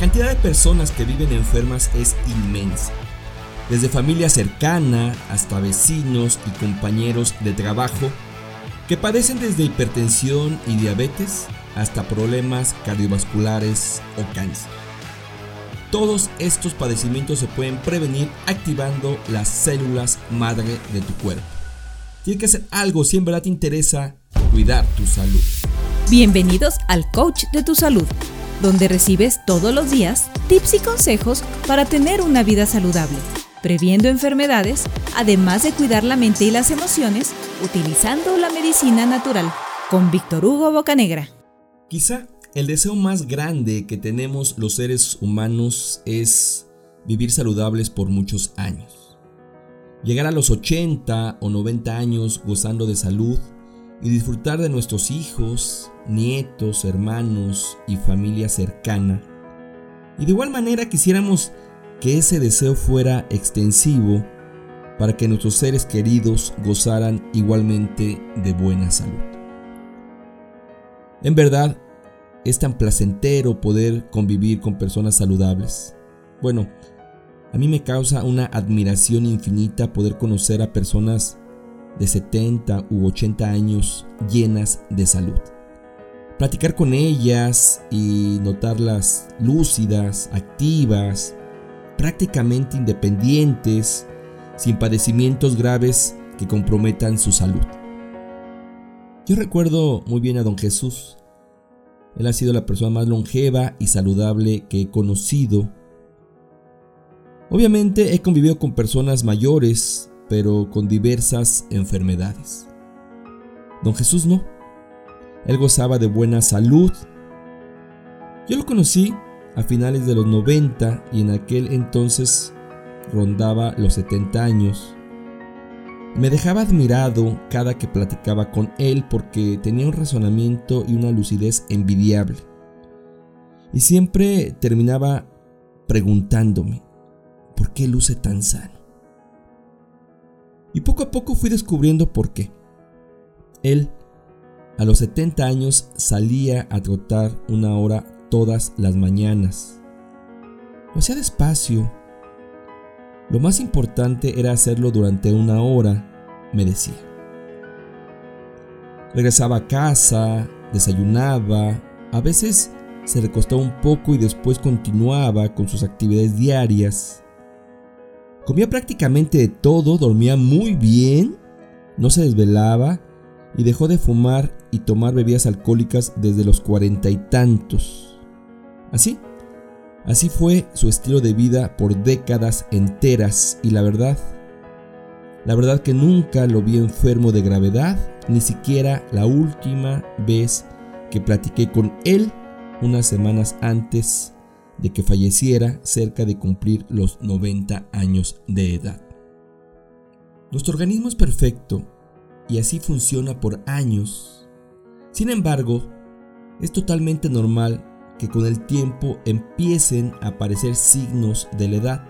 cantidad de personas que viven enfermas es inmensa. Desde familia cercana hasta vecinos y compañeros de trabajo que padecen desde hipertensión y diabetes hasta problemas cardiovasculares o cáncer. Todos estos padecimientos se pueden prevenir activando las células madre de tu cuerpo. Tienes que hacer algo si en verdad te interesa cuidar tu salud. Bienvenidos al Coach de tu Salud, donde recibes todos los días tips y consejos para tener una vida saludable, previendo enfermedades, además de cuidar la mente y las emociones utilizando la medicina natural, con Víctor Hugo Bocanegra. Quizá el deseo más grande que tenemos los seres humanos es vivir saludables por muchos años. Llegar a los 80 o 90 años gozando de salud y disfrutar de nuestros hijos, nietos, hermanos y familia cercana. Y de igual manera quisiéramos que ese deseo fuera extensivo para que nuestros seres queridos gozaran igualmente de buena salud. En verdad, es tan placentero poder convivir con personas saludables. Bueno, a mí me causa una admiración infinita poder conocer a personas de 70 u 80 años llenas de salud. Platicar con ellas y notarlas lúcidas, activas, prácticamente independientes, sin padecimientos graves que comprometan su salud. Yo recuerdo muy bien a don Jesús. Él ha sido la persona más longeva y saludable que he conocido. Obviamente he convivido con personas mayores pero con diversas enfermedades. Don Jesús no. Él gozaba de buena salud. Yo lo conocí a finales de los 90 y en aquel entonces rondaba los 70 años. Me dejaba admirado cada que platicaba con él porque tenía un razonamiento y una lucidez envidiable. Y siempre terminaba preguntándome, ¿por qué luce tan sano? Y poco a poco fui descubriendo por qué. Él, a los 70 años, salía a trotar una hora todas las mañanas. Lo hacía despacio. Lo más importante era hacerlo durante una hora, me decía. Regresaba a casa, desayunaba, a veces se recostaba un poco y después continuaba con sus actividades diarias. Comía prácticamente de todo, dormía muy bien, no se desvelaba y dejó de fumar y tomar bebidas alcohólicas desde los cuarenta y tantos. Así, así fue su estilo de vida por décadas enteras y la verdad, la verdad que nunca lo vi enfermo de gravedad, ni siquiera la última vez que platiqué con él unas semanas antes de que falleciera cerca de cumplir los 90 años de edad. Nuestro organismo es perfecto y así funciona por años. Sin embargo, es totalmente normal que con el tiempo empiecen a aparecer signos de la edad.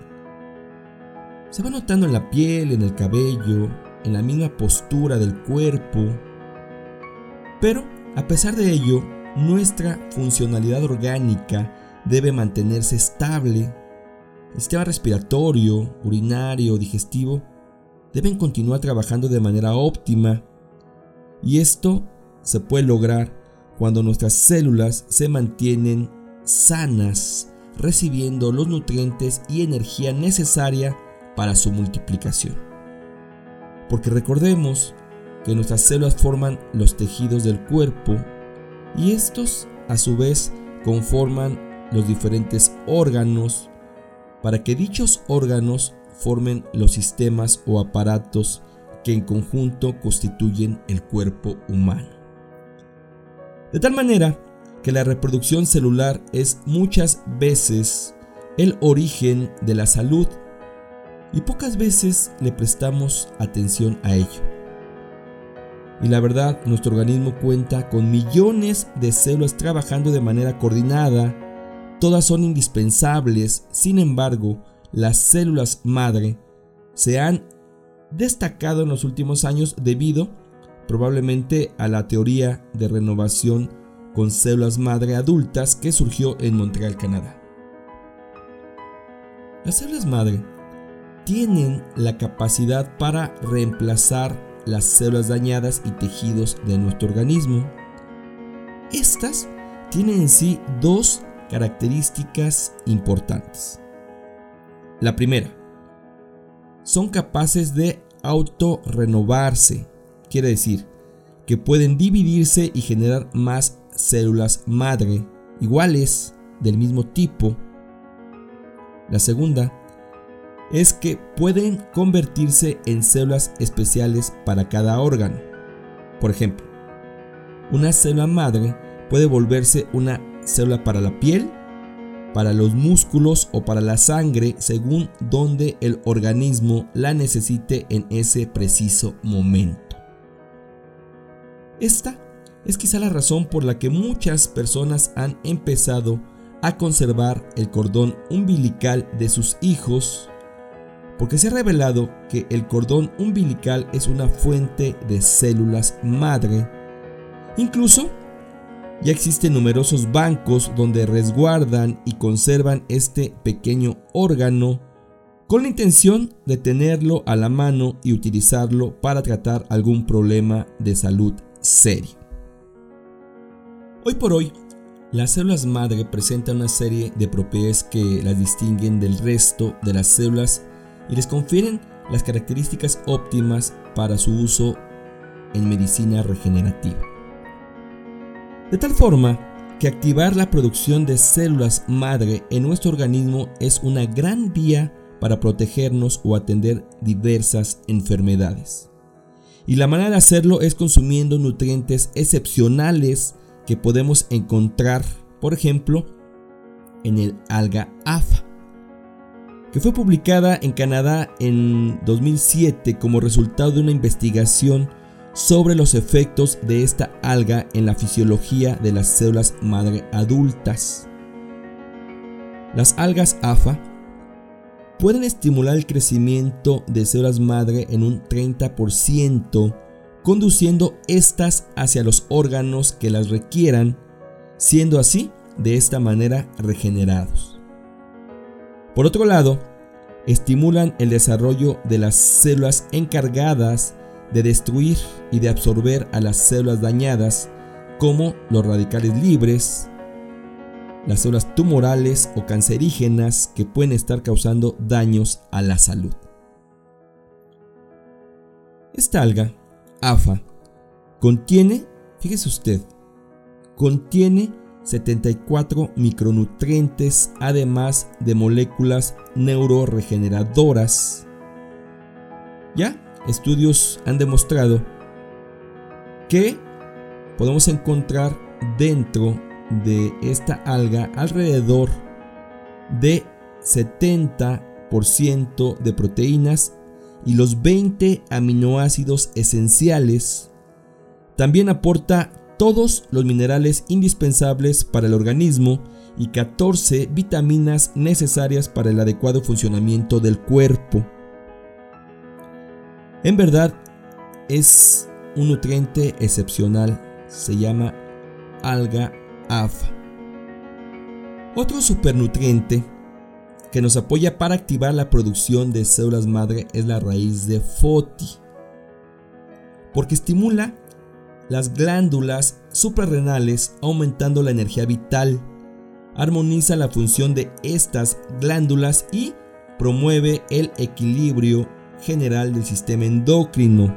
Se va notando en la piel, en el cabello, en la misma postura del cuerpo. Pero, a pesar de ello, nuestra funcionalidad orgánica debe mantenerse estable. El sistema respiratorio, urinario, digestivo deben continuar trabajando de manera óptima. Y esto se puede lograr cuando nuestras células se mantienen sanas, recibiendo los nutrientes y energía necesaria para su multiplicación. Porque recordemos que nuestras células forman los tejidos del cuerpo y estos a su vez conforman los diferentes órganos para que dichos órganos formen los sistemas o aparatos que en conjunto constituyen el cuerpo humano. De tal manera que la reproducción celular es muchas veces el origen de la salud y pocas veces le prestamos atención a ello. Y la verdad, nuestro organismo cuenta con millones de células trabajando de manera coordinada Todas son indispensables, sin embargo, las células madre se han destacado en los últimos años debido probablemente a la teoría de renovación con células madre adultas que surgió en Montreal, Canadá. Las células madre tienen la capacidad para reemplazar las células dañadas y tejidos de nuestro organismo. Estas tienen en sí dos características importantes. La primera, son capaces de autorrenovarse, quiere decir que pueden dividirse y generar más células madre iguales del mismo tipo. La segunda es que pueden convertirse en células especiales para cada órgano. Por ejemplo, una célula madre puede volverse una célula para la piel, para los músculos o para la sangre según donde el organismo la necesite en ese preciso momento. Esta es quizá la razón por la que muchas personas han empezado a conservar el cordón umbilical de sus hijos porque se ha revelado que el cordón umbilical es una fuente de células madre. Incluso ya existen numerosos bancos donde resguardan y conservan este pequeño órgano con la intención de tenerlo a la mano y utilizarlo para tratar algún problema de salud serio. Hoy por hoy, las células madre presentan una serie de propiedades que las distinguen del resto de las células y les confieren las características óptimas para su uso en medicina regenerativa. De tal forma que activar la producción de células madre en nuestro organismo es una gran vía para protegernos o atender diversas enfermedades. Y la manera de hacerlo es consumiendo nutrientes excepcionales que podemos encontrar, por ejemplo, en el alga AFA que fue publicada en Canadá en 2007 como resultado de una investigación sobre los efectos de esta alga en la fisiología de las células madre adultas. Las algas AFA pueden estimular el crecimiento de células madre en un 30%, conduciendo estas hacia los órganos que las requieran, siendo así de esta manera regenerados. Por otro lado, estimulan el desarrollo de las células encargadas de destruir y de absorber a las células dañadas, como los radicales libres, las células tumorales o cancerígenas que pueden estar causando daños a la salud. Esta alga, AFA, contiene, fíjese usted, contiene 74 micronutrientes, además de moléculas neuroregeneradoras. Ya, estudios han demostrado que podemos encontrar dentro de esta alga alrededor de 70% de proteínas y los 20 aminoácidos esenciales. También aporta todos los minerales indispensables para el organismo y 14 vitaminas necesarias para el adecuado funcionamiento del cuerpo. En verdad, es un nutriente excepcional, se llama alga AFA. Otro supernutriente que nos apoya para activar la producción de células madre es la raíz de Foti, porque estimula las glándulas suprarrenales aumentando la energía vital, armoniza la función de estas glándulas y promueve el equilibrio general del sistema endocrino.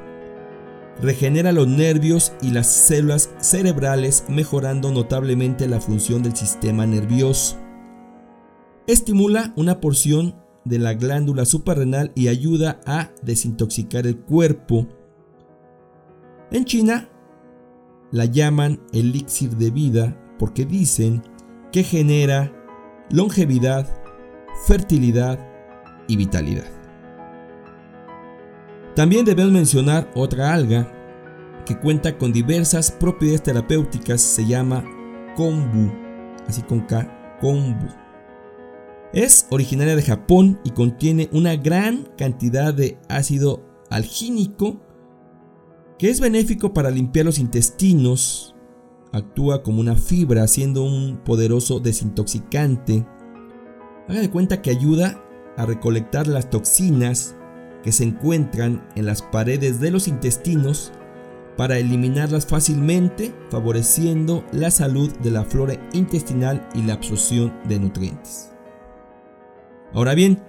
Regenera los nervios y las células cerebrales mejorando notablemente la función del sistema nervioso. Estimula una porción de la glándula suprarrenal y ayuda a desintoxicar el cuerpo. En China la llaman elixir de vida porque dicen que genera longevidad, fertilidad y vitalidad. También debemos mencionar otra alga que cuenta con diversas propiedades terapéuticas, se llama kombu, así con K, kombu. Es originaria de Japón y contiene una gran cantidad de ácido algínico que es benéfico para limpiar los intestinos, actúa como una fibra siendo un poderoso desintoxicante. Haga de cuenta que ayuda a recolectar las toxinas que se encuentran en las paredes de los intestinos para eliminarlas fácilmente, favoreciendo la salud de la flora intestinal y la absorción de nutrientes. Ahora bien,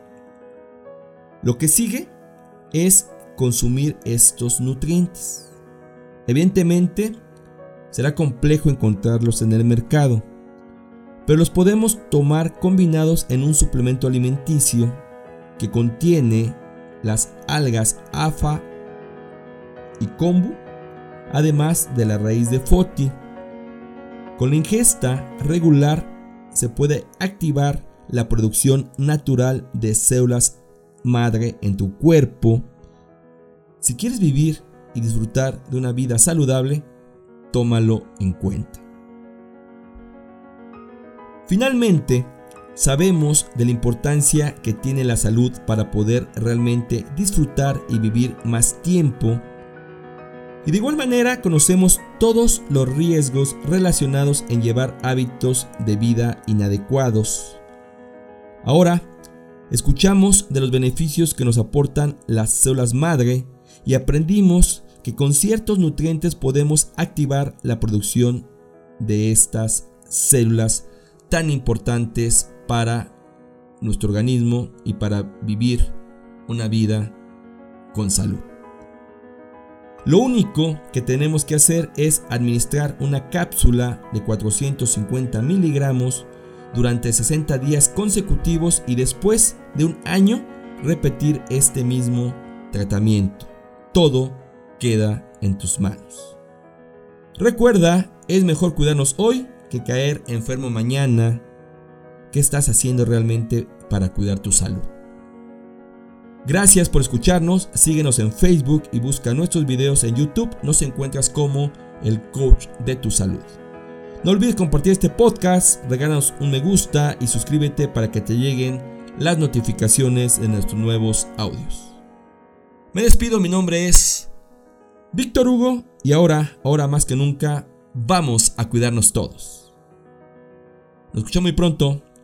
lo que sigue es consumir estos nutrientes. Evidentemente, será complejo encontrarlos en el mercado, pero los podemos tomar combinados en un suplemento alimenticio que contiene las algas AFA y kombu, además de la raíz de foti. Con la ingesta regular se puede activar la producción natural de células madre en tu cuerpo. Si quieres vivir y disfrutar de una vida saludable, tómalo en cuenta. Finalmente, sabemos de la importancia que tiene la salud para poder realmente disfrutar y vivir más tiempo. Y de igual manera conocemos todos los riesgos relacionados en llevar hábitos de vida inadecuados. Ahora, escuchamos de los beneficios que nos aportan las células madre y aprendimos que con ciertos nutrientes podemos activar la producción de estas células tan importantes para nuestro organismo y para vivir una vida con salud. Lo único que tenemos que hacer es administrar una cápsula de 450 miligramos durante 60 días consecutivos y después de un año repetir este mismo tratamiento. Todo queda en tus manos. Recuerda, es mejor cuidarnos hoy que caer enfermo mañana. ¿Qué estás haciendo realmente para cuidar tu salud? Gracias por escucharnos, síguenos en Facebook y busca nuestros videos en YouTube, nos encuentras como el coach de tu salud. No olvides compartir este podcast, regálanos un me gusta y suscríbete para que te lleguen las notificaciones de nuestros nuevos audios. Me despido, mi nombre es Víctor Hugo y ahora, ahora más que nunca, vamos a cuidarnos todos. Nos escuchamos muy pronto.